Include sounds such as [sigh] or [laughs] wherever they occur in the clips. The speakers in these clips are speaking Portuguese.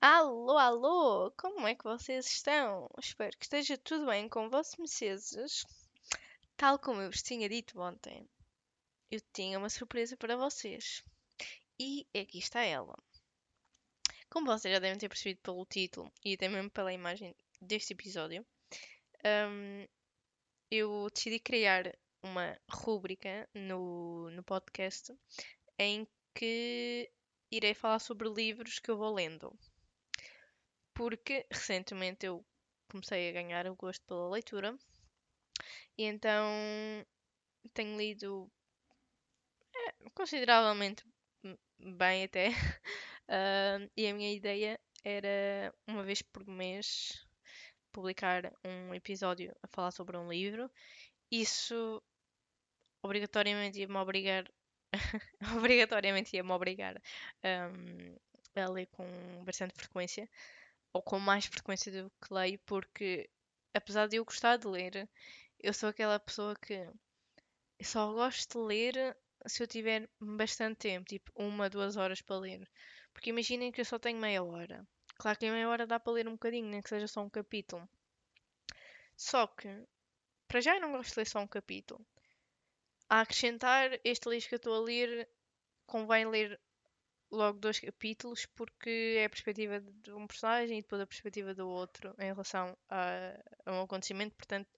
Alô, alô! Como é que vocês estão? Espero que esteja tudo bem com mercedes. Tal como eu vos tinha dito ontem, eu tinha uma surpresa para vocês. E aqui está ela. Como vocês já devem ter percebido pelo título e até mesmo pela imagem deste episódio, um, eu decidi criar uma rúbrica no, no podcast em que irei falar sobre livros que eu vou lendo. Porque recentemente eu comecei a ganhar o gosto pela leitura e então tenho lido é, consideravelmente bem até. [laughs] uh, e a minha ideia era uma vez por mês publicar um episódio a falar sobre um livro. Isso obrigatoriamente ia-me obrigar [laughs] obrigatoriamente ia-me obrigar um, a ler com bastante frequência ou com mais frequência do que leio porque apesar de eu gostar de ler eu sou aquela pessoa que só gosto de ler se eu tiver bastante tempo, tipo uma, duas horas para ler. Porque imaginem que eu só tenho meia hora. Claro que em meia hora dá para ler um bocadinho, nem que seja só um capítulo. Só que, para já eu não gosto de ler só um capítulo. A acrescentar este livro que eu estou a ler, convém ler logo dois capítulos, porque é a perspectiva de um personagem e depois a perspectiva do outro em relação a, a um acontecimento, portanto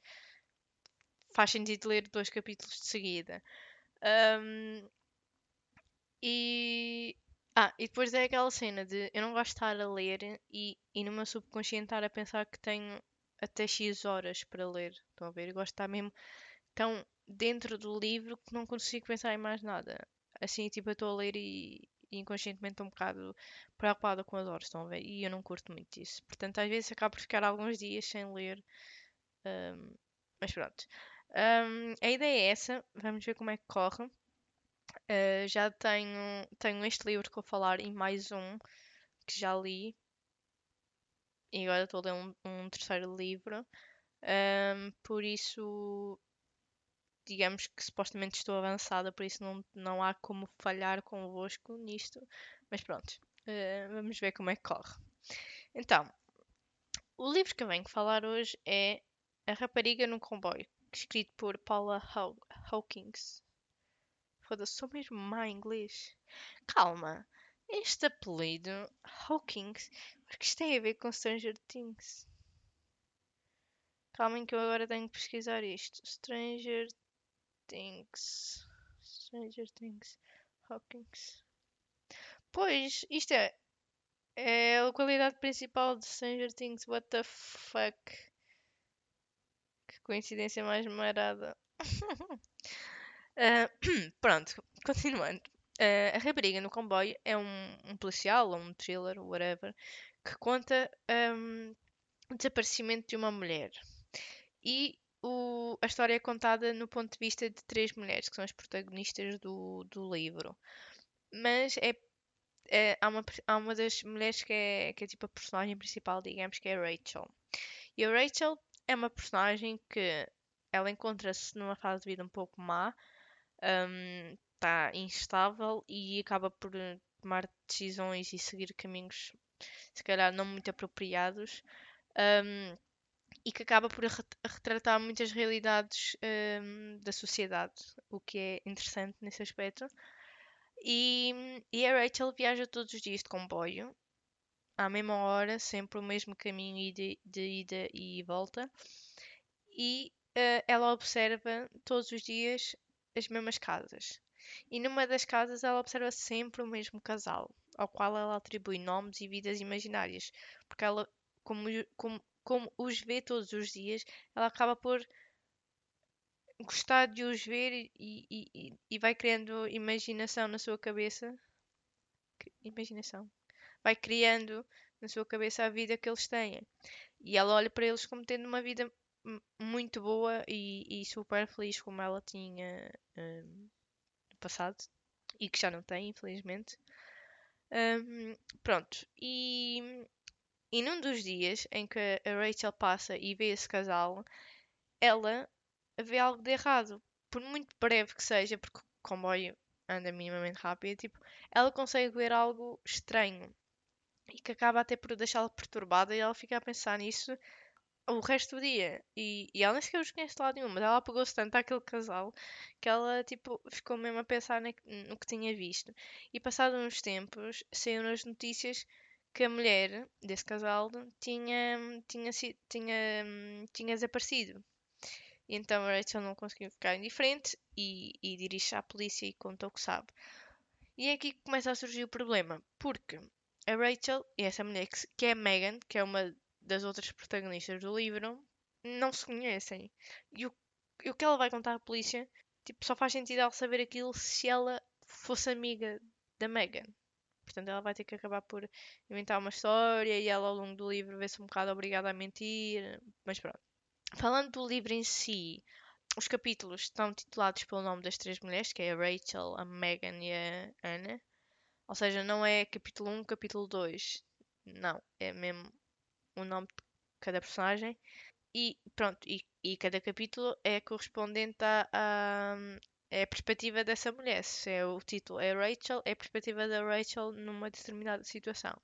faz sentido ler dois capítulos de seguida. Um, e. Ah, e depois é aquela cena de eu não gosto de estar a ler e, e no meu subconsciente estar a pensar que tenho até X horas para ler. Estão a ver? Eu gosto de estar mesmo tão dentro do livro que não consigo pensar em mais nada. Assim, tipo, eu estou a ler e, e inconscientemente estou um bocado preocupada com as horas, estão a ver? E eu não curto muito isso. Portanto, às vezes acabo por ficar alguns dias sem ler. Um, mas pronto. Um, a ideia é essa, vamos ver como é que corre. Uh, já tenho, tenho este livro que vou falar e mais um que já li. E agora estou a ler um, um terceiro livro. Um, por isso, digamos que supostamente estou avançada, por isso não, não há como falhar convosco nisto. Mas pronto, uh, vamos ver como é que corre. Então, o livro que eu venho falar hoje é A Rapariga no Comboio, escrito por Paula Haw Hawkins. Foda-se, sou mesmo má em inglês. Calma, este apelido, Hawkins, o que isto tem a ver com Stranger Things? Calma que eu agora tenho que pesquisar isto. Stranger Things. Stranger Things. Hawkins. Pois, isto é. É a localidade principal de Stranger Things. What the fuck? coincidência mais marada. uh, [laughs] [clears throat] pronto, continuando. Uh, a Rapariga no Comboio é um, um policial ou um thriller, whatever, que conta um, o desaparecimento de uma mulher. E o, a história é contada no ponto de vista de três mulheres, que são as protagonistas do, do livro. Mas é, é, há, uma, há uma das mulheres que é, que é tipo a personagem principal, digamos, que é a Rachel. E a Rachel é uma personagem que ela encontra-se numa fase de vida um pouco má, está um, instável e acaba por tomar decisões e seguir caminhos se calhar não muito apropriados um, e que acaba por retratar muitas realidades um, da sociedade, o que é interessante nesse aspecto. E, e a Rachel viaja todos os dias de comboio à mesma hora, sempre o mesmo caminho de, de ida e volta. E uh, ela observa todos os dias as mesmas casas. E numa das casas ela observa sempre o mesmo casal, ao qual ela atribui nomes e vidas imaginárias, porque ela, como, como, como os vê todos os dias, ela acaba por gostar de os ver e, e, e vai criando imaginação na sua cabeça. Imaginação vai criando na sua cabeça a vida que eles têm. E ela olha para eles como tendo uma vida muito boa e, e super feliz como ela tinha um, no passado e que já não tem, infelizmente. Um, pronto, e, e num dos dias em que a Rachel passa e vê esse casal, ela vê algo de errado, por muito breve que seja, porque o comboio anda minimamente rápido, tipo, ela consegue ver algo estranho e que acaba até por deixá-la perturbada e ela fica a pensar nisso o resto do dia. E, e ela nem sequer os conhece de lado nenhum, mas ela apegou-se tanto àquele casal que ela, tipo, ficou mesmo a pensar no que tinha visto. E passados uns tempos, saíram as notícias que a mulher desse casal tinha, tinha, tinha, tinha desaparecido. E então a Rachel não conseguiu ficar indiferente e, e dirige-se à polícia e conta o que sabe. E é aqui que começa a surgir o problema, porque a Rachel e essa mulher que, que é a Megan, que é uma das outras protagonistas do livro, não se conhecem. E o, e o que ela vai contar à polícia, tipo, só faz sentido ela saber aquilo se ela fosse amiga da Megan. Portanto, ela vai ter que acabar por inventar uma história e ela ao longo do livro vê-se um bocado obrigada a mentir. Mas pronto. Falando do livro em si, os capítulos estão titulados pelo nome das três mulheres, que é a Rachel, a Megan e a Anna. Ou seja, não é capítulo 1, capítulo 2. Não, é mesmo o nome de cada personagem. E pronto, e, e cada capítulo é correspondente a, a, é a perspectiva dessa mulher. Se é o título é Rachel, é a perspectiva da Rachel numa determinada situação.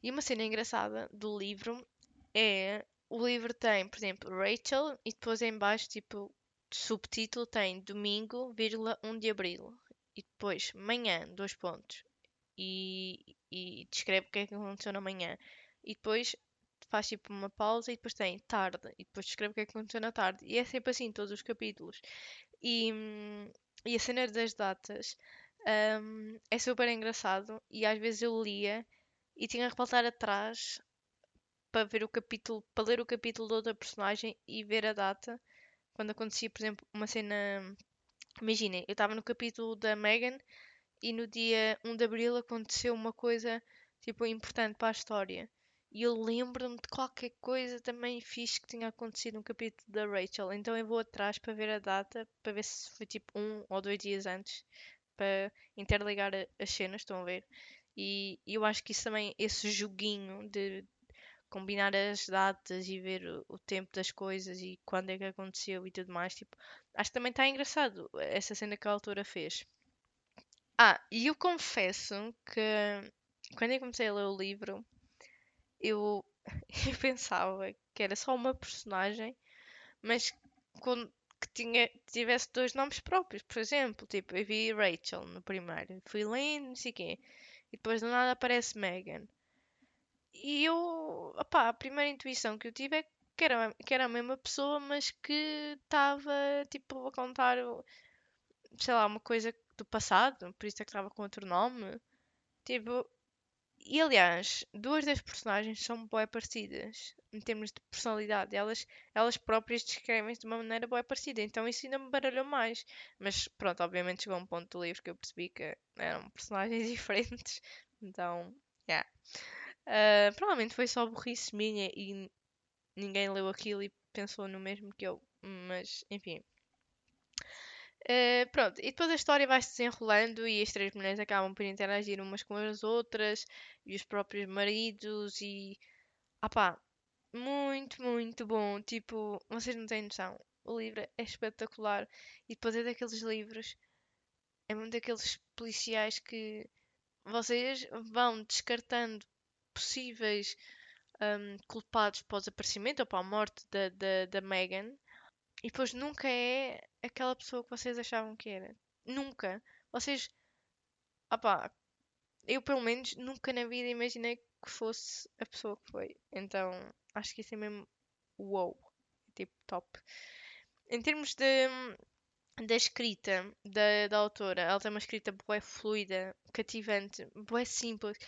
E uma cena engraçada do livro é o livro tem, por exemplo, Rachel e depois em baixo, tipo, subtítulo tem domingo, vírgula, 1 de abril. E depois manhã, dois pontos. E, e descreve o que é que aconteceu na manhã. E depois faz tipo uma pausa e depois tem tarde. E depois descreve o que é que aconteceu na tarde. E é sempre assim, todos os capítulos. E, e a cena das datas um, é super engraçado. E às vezes eu lia e tinha que voltar atrás para ver o capítulo, para ler o capítulo de outra personagem e ver a data. Quando acontecia, por exemplo, uma cena. Imaginem, eu estava no capítulo da Megan e no dia 1 de Abril aconteceu uma coisa tipo importante para a história. E eu lembro-me de qualquer coisa também fixe que tinha acontecido no capítulo da Rachel. Então eu vou atrás para ver a data, para ver se foi tipo um ou dois dias antes, para interligar as cenas, estão a ver? E, e eu acho que isso também, esse joguinho de combinar as datas e ver o, o, tempo das coisas e quando é que aconteceu e tudo mais, tipo, acho que também está engraçado essa cena que a autora fez. Ah, e eu confesso que quando eu comecei a ler o livro, eu, [laughs] eu pensava que era só uma personagem, mas com, que tinha, tivesse dois nomes próprios. Por exemplo, tipo, eu vi Rachel no primeiro, fui lendo, não sei quê, e depois do nada aparece Megan. E eu, opá, a primeira intuição que eu tive é que era, que era a mesma pessoa, mas que estava, tipo, a contar, sei lá, uma coisa do passado, por isso é que estava com outro nome. Tipo, e aliás, duas das personagens são bem parecidas em termos de personalidade. Elas, elas próprias descrevem-se de uma maneira bem parecida. Então isso ainda me baralhou mais. Mas pronto, obviamente chegou a um ponto do livro que eu percebi que eram [laughs] personagens diferentes. Então, yeah. Uh, provavelmente foi só burrice minha e ninguém leu aquilo e pensou no mesmo que eu. Mas, enfim. Uh, pronto, e depois a história vai se desenrolando e as três mulheres acabam por interagir umas com as outras e os próprios maridos e. Ah pá, muito, muito bom. Tipo, vocês não têm noção. O livro é espetacular e depois é daqueles livros, é um daqueles policiais que vocês vão descartando possíveis um, culpados para o desaparecimento ou para a morte da, da, da Megan e depois nunca é aquela pessoa que vocês achavam que era. Nunca. Vocês. Opá, eu pelo menos nunca na vida imaginei que fosse a pessoa que foi. Então acho que isso é mesmo wow. Tipo top. Em termos de da escrita da, da autora, ela tem uma escrita bué fluida, cativante, bué simples.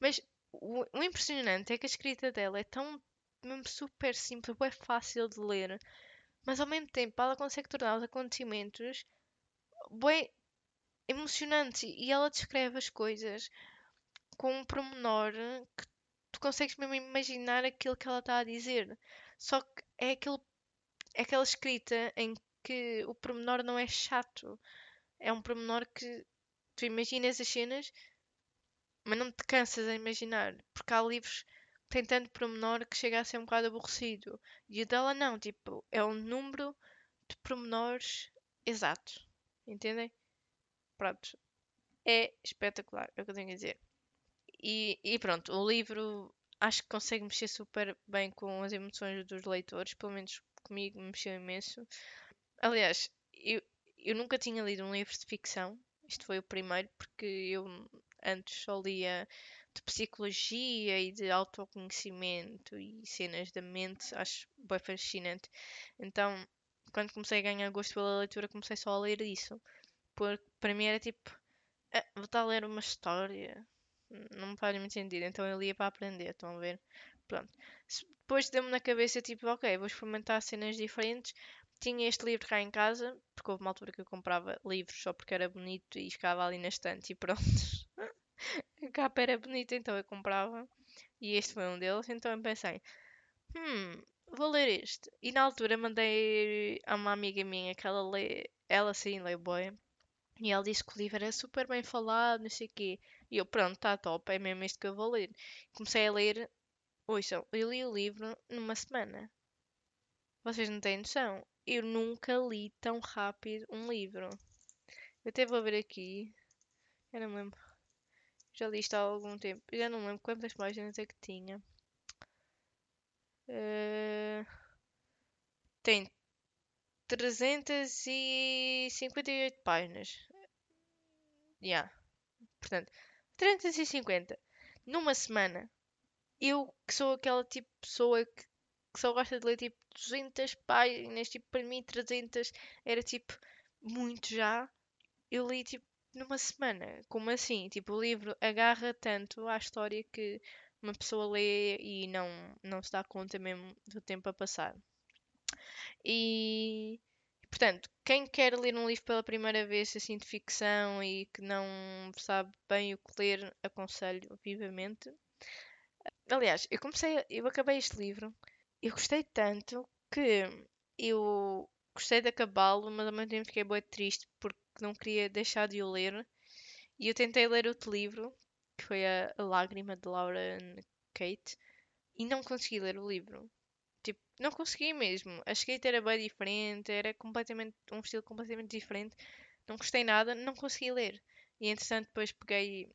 Mas o, o impressionante é que a escrita dela é tão mesmo super simples, bué fácil de ler mas ao mesmo tempo ela consegue tornar os acontecimentos bem emocionantes e ela descreve as coisas com um promenor que tu consegues mesmo imaginar aquilo que ela está a dizer. Só que é, aquele, é aquela escrita em que o promenor não é chato. É um promenor que tu imaginas as cenas, mas não te cansas a imaginar. Porque há livros tem tanto promenor que chega a ser um bocado aborrecido. E o dela não, tipo, é um número de promenores exato. Entendem? pronto, é espetacular, é o que eu tenho a dizer. E, e pronto, o livro acho que consegue mexer super bem com as emoções dos leitores, pelo menos comigo mexeu imenso. Aliás, eu, eu nunca tinha lido um livro de ficção, isto foi o primeiro, porque eu antes só lia de psicologia e de autoconhecimento e cenas da mente, acho bem fascinante. Então, quando comecei a ganhar gosto pela leitura, comecei só a ler isso. Porque para mim era tipo, ah, vou estar a ler uma história, não me faz muito sentido. Então eu lia para aprender, estão a ver? Pronto. Depois deu-me na cabeça, tipo, ok, vou experimentar cenas diferentes. Tinha este livro cá em casa, porque houve uma altura que eu comprava livros só porque era bonito e ficava ali na estante e pronto. [laughs] a [laughs] capa era bonita, então eu comprava. E este foi um deles, então eu pensei, hum, vou ler este. E na altura mandei a uma amiga minha que ela lê, ela sim lê boy. E ela disse que o livro era super bem falado, não sei o quê. E eu, pronto, está top, é mesmo este que eu vou ler. Comecei a ler, ouçam, eu li o livro numa semana. Vocês não têm noção. Eu nunca li tão rápido um livro. Eu até vou ver aqui. Eu não me lembro. Já li isto há algum tempo. Já não lembro quantas páginas é que tinha. Uh... Tem 358 páginas. Yeah. Portanto, 350 numa semana. Eu que sou aquela tipo de pessoa que, que só gosta de ler tipo 200 páginas, tipo para mim 300 era tipo muito já. Eu li tipo numa semana. Como assim? Tipo, o livro agarra tanto à história que uma pessoa lê e não, não se dá conta mesmo do tempo a passar. E, portanto, quem quer ler um livro pela primeira vez, assim, de ficção e que não sabe bem o que ler, aconselho vivamente. Aliás, eu comecei, eu acabei este livro, eu gostei tanto que eu gostei de acabá-lo, mas ao mesmo tempo fiquei bem triste porque não queria deixar de o ler. E eu tentei ler outro livro, que foi a, Lágrima de Laura Kate, e não consegui ler o livro. Tipo, não consegui mesmo. A escrita era bem diferente, era completamente um estilo completamente diferente. Não gostei nada, não consegui ler. E entretanto depois peguei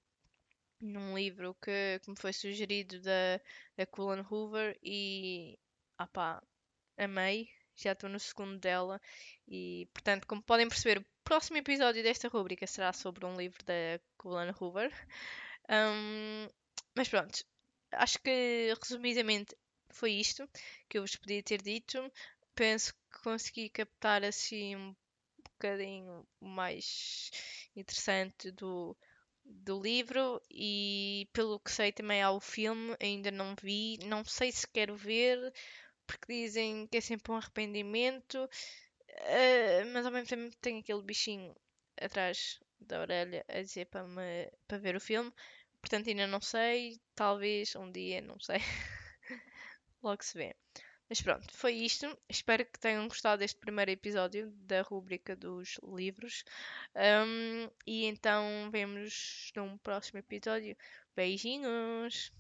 num livro que, que me foi sugerido da, da Cullen Hoover e ah pá, amei. Já estou no segundo dela e portanto, como podem perceber, próximo episódio desta rubrica será sobre um livro da Cullen Hoover. Um, mas pronto, acho que resumidamente foi isto que eu vos podia ter dito. Penso que consegui captar assim um bocadinho mais interessante do, do livro e pelo que sei também há o filme, ainda não vi, não sei se quero ver, porque dizem que é sempre um arrependimento, uh, mas ao mesmo tempo tem aquele bichinho atrás da orelha a dizer para, me, para ver o filme, portanto ainda não sei, talvez um dia, não sei. [laughs] Logo se vê. Mas pronto, foi isto. Espero que tenham gostado deste primeiro episódio da rubrica dos livros. Um, e então vemos num próximo episódio. Beijinhos!